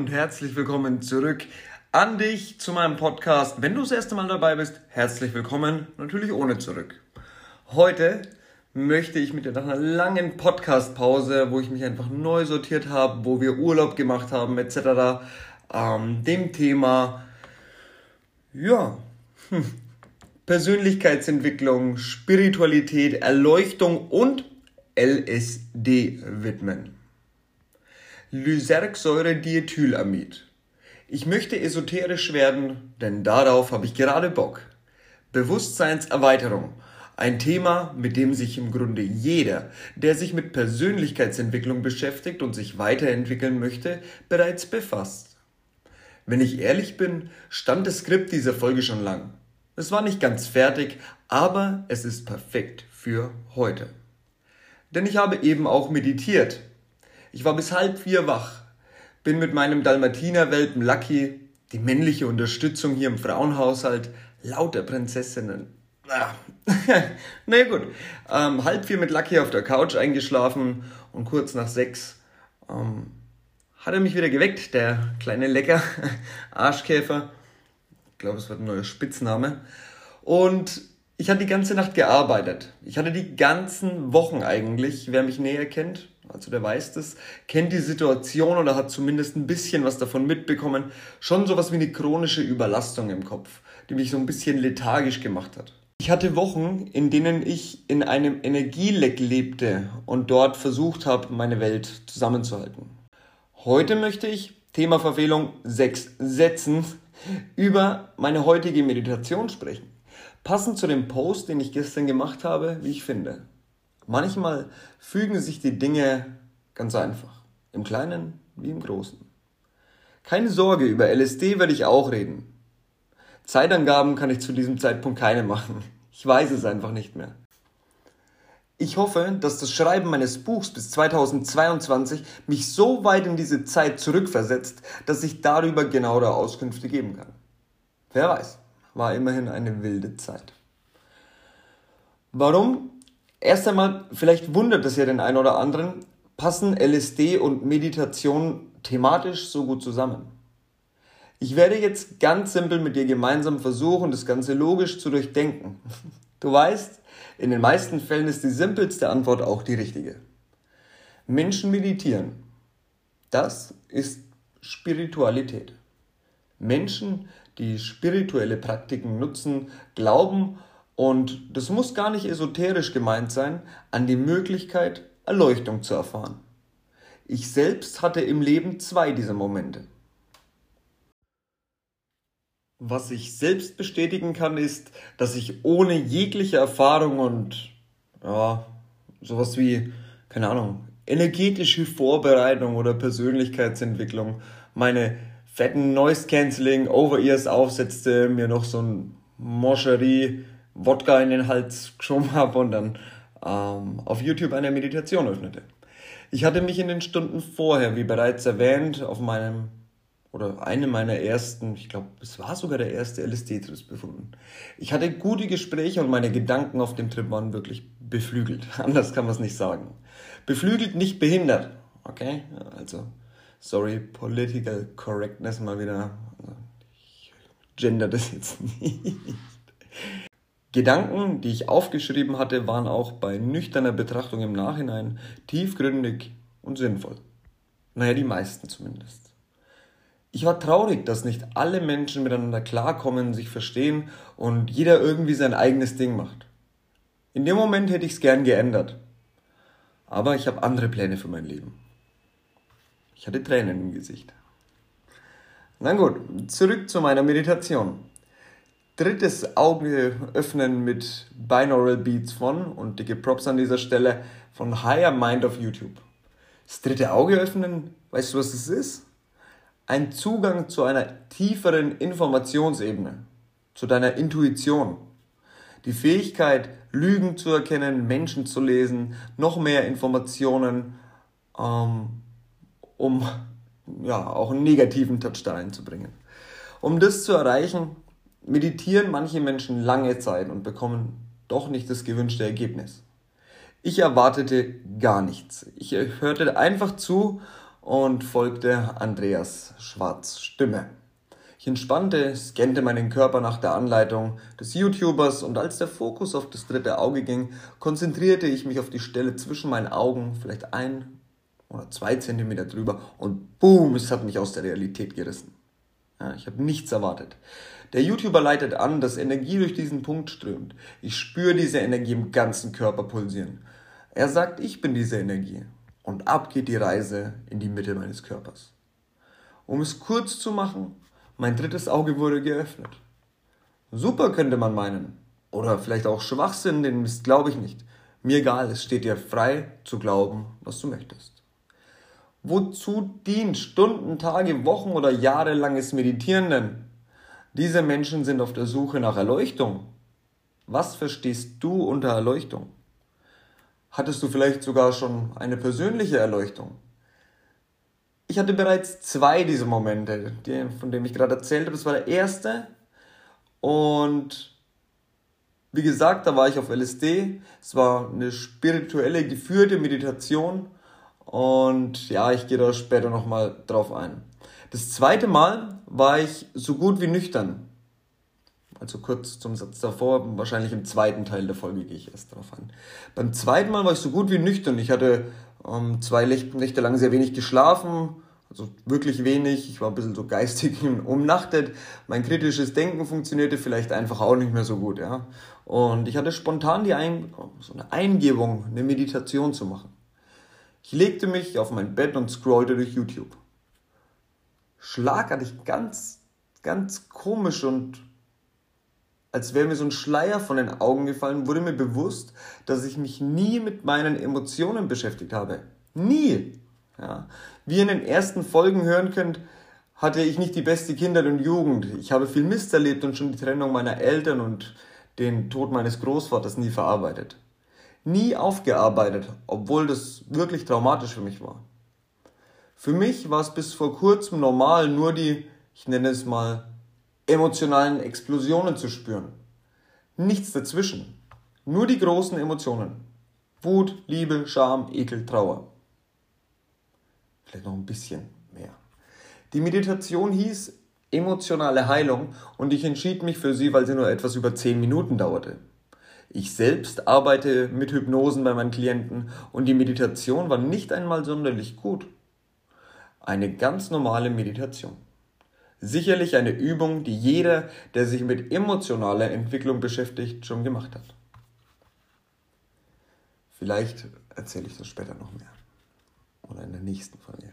und herzlich willkommen zurück an dich zu meinem Podcast. Wenn du das erste Mal dabei bist, herzlich willkommen, natürlich ohne zurück. Heute möchte ich mit dir nach einer langen Podcast-Pause, wo ich mich einfach neu sortiert habe, wo wir Urlaub gemacht haben etc., ähm, dem Thema, ja, hm, Persönlichkeitsentwicklung, Spiritualität, Erleuchtung und LSD widmen. Lysergsäure-Diethylamid. Ich möchte esoterisch werden, denn darauf habe ich gerade Bock. Bewusstseinserweiterung. Ein Thema, mit dem sich im Grunde jeder, der sich mit Persönlichkeitsentwicklung beschäftigt und sich weiterentwickeln möchte, bereits befasst. Wenn ich ehrlich bin, stand das Skript dieser Folge schon lang. Es war nicht ganz fertig, aber es ist perfekt für heute. Denn ich habe eben auch meditiert ich war bis halb vier wach, bin mit meinem Dalmatinerwelpen Lucky, die männliche Unterstützung hier im Frauenhaushalt, lauter Prinzessinnen. Ah. naja gut, ähm, halb vier mit Lucky auf der Couch eingeschlafen und kurz nach sechs ähm, hat er mich wieder geweckt, der kleine Lecker, Arschkäfer. Ich glaube, es wird ein neuer Spitzname. Und ich hatte die ganze Nacht gearbeitet. Ich hatte die ganzen Wochen eigentlich, wer mich näher kennt, also der weiß das, kennt die Situation oder hat zumindest ein bisschen was davon mitbekommen, schon sowas wie eine chronische Überlastung im Kopf, die mich so ein bisschen lethargisch gemacht hat. Ich hatte Wochen, in denen ich in einem Energieleck lebte und dort versucht habe, meine Welt zusammenzuhalten. Heute möchte ich, Thema Verfehlung, sechs Sätzen, über meine heutige Meditation sprechen. Passend zu dem Post, den ich gestern gemacht habe, wie ich finde. Manchmal fügen sich die Dinge ganz einfach, im Kleinen wie im Großen. Keine Sorge, über LSD werde ich auch reden. Zeitangaben kann ich zu diesem Zeitpunkt keine machen. Ich weiß es einfach nicht mehr. Ich hoffe, dass das Schreiben meines Buchs bis 2022 mich so weit in diese Zeit zurückversetzt, dass ich darüber genauere Auskünfte geben kann. Wer weiß, war immerhin eine wilde Zeit. Warum Erst einmal, vielleicht wundert es ja den einen oder anderen, passen LSD und Meditation thematisch so gut zusammen. Ich werde jetzt ganz simpel mit dir gemeinsam versuchen, das Ganze logisch zu durchdenken. Du weißt, in den meisten Fällen ist die simpelste Antwort auch die richtige. Menschen meditieren. Das ist Spiritualität. Menschen, die spirituelle Praktiken nutzen, glauben und das muss gar nicht esoterisch gemeint sein, an die Möglichkeit, Erleuchtung zu erfahren. Ich selbst hatte im Leben zwei dieser Momente. Was ich selbst bestätigen kann, ist, dass ich ohne jegliche Erfahrung und ja, sowas wie, keine Ahnung, energetische Vorbereitung oder Persönlichkeitsentwicklung meine fetten Noise Cancelling Over-Ears aufsetzte, mir noch so ein Moscherie Wodka in den Hals geschoben habe und dann ähm, auf YouTube eine Meditation öffnete. Ich hatte mich in den Stunden vorher, wie bereits erwähnt, auf meinem oder einem meiner ersten, ich glaube, es war sogar der erste LSD-Trip befunden. Ich hatte gute Gespräche und meine Gedanken auf dem Trip waren wirklich beflügelt. Anders kann man es nicht sagen. Beflügelt, nicht behindert. Okay? Also, sorry, political correctness mal wieder. Also, ich gender das jetzt nicht. Gedanken, die ich aufgeschrieben hatte, waren auch bei nüchterner Betrachtung im Nachhinein tiefgründig und sinnvoll. Naja, die meisten zumindest. Ich war traurig, dass nicht alle Menschen miteinander klarkommen, sich verstehen und jeder irgendwie sein eigenes Ding macht. In dem Moment hätte ich es gern geändert. Aber ich habe andere Pläne für mein Leben. Ich hatte Tränen im Gesicht. Na gut, zurück zu meiner Meditation drittes Auge öffnen mit Binaural Beats von, und dicke Props an dieser Stelle, von Higher Mind auf YouTube. Das dritte Auge öffnen, weißt du, was das ist? Ein Zugang zu einer tieferen Informationsebene, zu deiner Intuition. Die Fähigkeit, Lügen zu erkennen, Menschen zu lesen, noch mehr Informationen, ähm, um ja, auch einen negativen Touch da einzubringen. Um das zu erreichen, meditieren manche Menschen lange Zeit und bekommen doch nicht das gewünschte Ergebnis. Ich erwartete gar nichts. Ich hörte einfach zu und folgte Andreas Schwarz Stimme. Ich entspannte, scannte meinen Körper nach der Anleitung des YouTubers und als der Fokus auf das dritte Auge ging, konzentrierte ich mich auf die Stelle zwischen meinen Augen, vielleicht ein oder zwei Zentimeter drüber und boom, es hat mich aus der Realität gerissen. Ja, ich habe nichts erwartet. Der YouTuber leitet an, dass Energie durch diesen Punkt strömt. Ich spüre diese Energie im ganzen Körper pulsieren. Er sagt, ich bin diese Energie. Und ab geht die Reise in die Mitte meines Körpers. Um es kurz zu machen, mein drittes Auge wurde geöffnet. Super könnte man meinen. Oder vielleicht auch Schwachsinn, den Mist glaube ich nicht. Mir egal, es steht dir frei zu glauben, was du möchtest. Wozu dient Stunden, Tage, Wochen oder jahrelanges Meditieren denn? Diese Menschen sind auf der Suche nach Erleuchtung. Was verstehst du unter Erleuchtung? Hattest du vielleicht sogar schon eine persönliche Erleuchtung? Ich hatte bereits zwei dieser Momente, die, von denen ich gerade erzählt habe. Das war der erste. Und wie gesagt, da war ich auf LSD. Es war eine spirituelle, geführte Meditation. Und ja, ich gehe da später nochmal drauf ein. Das zweite Mal war ich so gut wie nüchtern. Also kurz zum Satz davor, wahrscheinlich im zweiten Teil der Folge gehe ich erst drauf an. Beim zweiten Mal war ich so gut wie nüchtern. Ich hatte ähm, zwei Nächte lang sehr wenig geschlafen, also wirklich wenig. Ich war ein bisschen so geistig umnachtet. Mein kritisches Denken funktionierte vielleicht einfach auch nicht mehr so gut. Ja? Und ich hatte spontan die Ein so eine Eingebung, eine Meditation zu machen. Ich legte mich auf mein Bett und scrollte durch YouTube. Schlagartig ganz, ganz komisch und als wäre mir so ein Schleier von den Augen gefallen, wurde mir bewusst, dass ich mich nie mit meinen Emotionen beschäftigt habe. Nie. Ja. Wie ihr in den ersten Folgen hören könnt, hatte ich nicht die beste Kindheit und Jugend. Ich habe viel Mist erlebt und schon die Trennung meiner Eltern und den Tod meines Großvaters nie verarbeitet. Nie aufgearbeitet, obwohl das wirklich traumatisch für mich war. Für mich war es bis vor kurzem normal, nur die, ich nenne es mal, emotionalen Explosionen zu spüren. Nichts dazwischen. Nur die großen Emotionen. Wut, Liebe, Scham, Ekel, Trauer. Vielleicht noch ein bisschen mehr. Die Meditation hieß emotionale Heilung und ich entschied mich für sie, weil sie nur etwas über 10 Minuten dauerte. Ich selbst arbeite mit Hypnosen bei meinen Klienten und die Meditation war nicht einmal sonderlich gut. Eine ganz normale Meditation. Sicherlich eine Übung, die jeder, der sich mit emotionaler Entwicklung beschäftigt, schon gemacht hat. Vielleicht erzähle ich das später noch mehr. Oder in der nächsten Folge.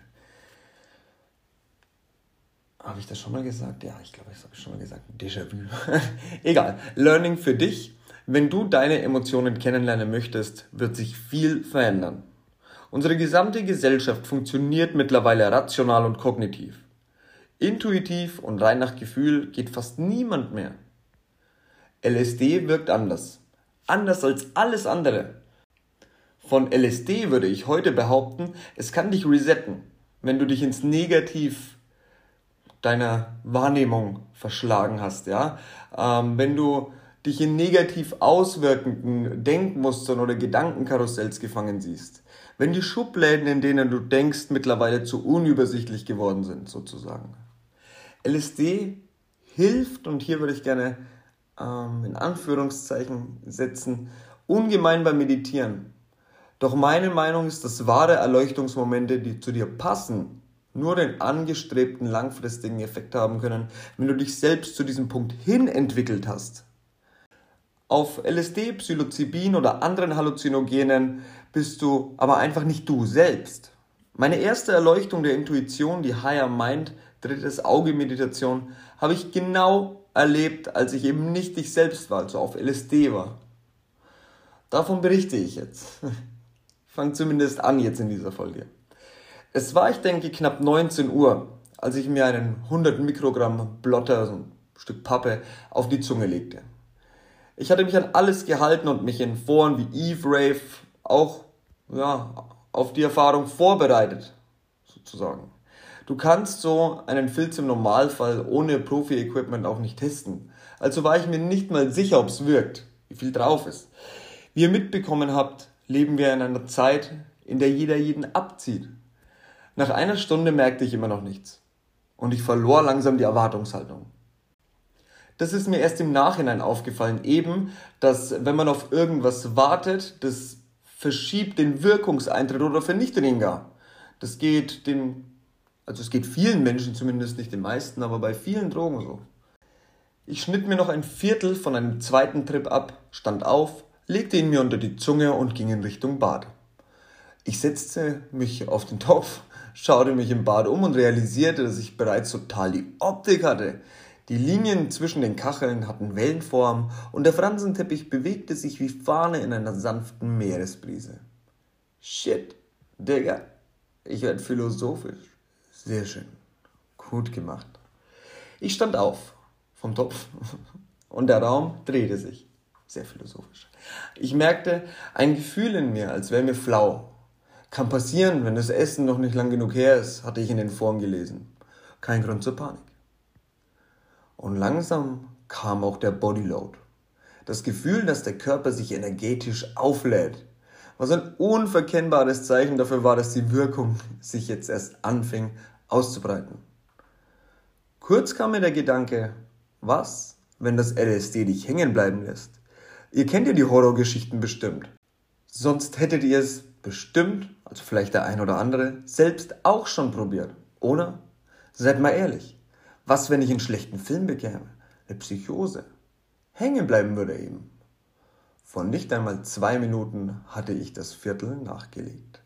Habe ich das schon mal gesagt? Ja, ich glaube, das habe ich schon mal gesagt. Déjà-vu. Egal. Learning für dich. Wenn du deine Emotionen kennenlernen möchtest, wird sich viel verändern. Unsere gesamte Gesellschaft funktioniert mittlerweile rational und kognitiv. Intuitiv und rein nach Gefühl geht fast niemand mehr. LSD wirkt anders. Anders als alles andere. Von LSD würde ich heute behaupten, es kann dich resetten, wenn du dich ins Negativ deiner Wahrnehmung verschlagen hast, ja. Ähm, wenn du dich in negativ auswirkenden Denkmustern oder Gedankenkarussells gefangen siehst. Wenn die Schubläden, in denen du denkst, mittlerweile zu unübersichtlich geworden sind, sozusagen. LSD hilft, und hier würde ich gerne ähm, in Anführungszeichen setzen, ungemein beim Meditieren. Doch meine Meinung ist, dass wahre Erleuchtungsmomente, die zu dir passen, nur den angestrebten langfristigen Effekt haben können, wenn du dich selbst zu diesem Punkt hin entwickelt hast. Auf LSD, Psilocybin oder anderen Halluzinogenen bist du aber einfach nicht du selbst. Meine erste Erleuchtung der Intuition, die Higher Mind, drittes Auge Meditation, habe ich genau erlebt, als ich eben nicht ich selbst war, also auf LSD war. Davon berichte ich jetzt. Fang zumindest an jetzt in dieser Folge. Es war, ich denke, knapp 19 Uhr, als ich mir einen 100 Mikrogramm Blotter, so ein Stück Pappe, auf die Zunge legte. Ich hatte mich an alles gehalten und mich in Foren wie Eve Rave auch ja, auf die Erfahrung vorbereitet, sozusagen. Du kannst so einen Filz im Normalfall ohne Profi-Equipment auch nicht testen. Also war ich mir nicht mal sicher, ob es wirkt, wie viel drauf ist. Wie ihr mitbekommen habt, leben wir in einer Zeit, in der jeder jeden abzieht. Nach einer Stunde merkte ich immer noch nichts. Und ich verlor langsam die Erwartungshaltung. Das ist mir erst im Nachhinein aufgefallen, eben, dass wenn man auf irgendwas wartet, das verschiebt den Wirkungseintritt oder vernichtet ihn gar. Das geht den, also es geht vielen Menschen zumindest, nicht den meisten, aber bei vielen Drogen so. Ich schnitt mir noch ein Viertel von einem zweiten Trip ab, stand auf, legte ihn mir unter die Zunge und ging in Richtung Bad. Ich setzte mich auf den Topf, schaute mich im Bad um und realisierte, dass ich bereits total die Optik hatte. Die Linien zwischen den Kacheln hatten Wellenform und der Fransenteppich bewegte sich wie Fahne in einer sanften Meeresbrise. Shit, Digga, ich werd philosophisch. Sehr schön. Gut gemacht. Ich stand auf vom Topf und der Raum drehte sich. Sehr philosophisch. Ich merkte ein Gefühl in mir, als wäre mir flau. Kann passieren, wenn das Essen noch nicht lang genug her ist, hatte ich in den Foren gelesen. Kein Grund zur Panik. Und langsam kam auch der Bodyload. Das Gefühl, dass der Körper sich energetisch auflädt. Was ein unverkennbares Zeichen dafür war, dass die Wirkung sich jetzt erst anfing auszubreiten. Kurz kam mir der Gedanke, was, wenn das LSD dich hängen bleiben lässt? Ihr kennt ja die Horrorgeschichten bestimmt. Sonst hättet ihr es bestimmt, also vielleicht der ein oder andere, selbst auch schon probiert, oder? Seid mal ehrlich. Was, wenn ich einen schlechten Film bekäme? Eine Psychose? Hängen bleiben würde eben. Von nicht einmal zwei Minuten hatte ich das Viertel nachgelegt.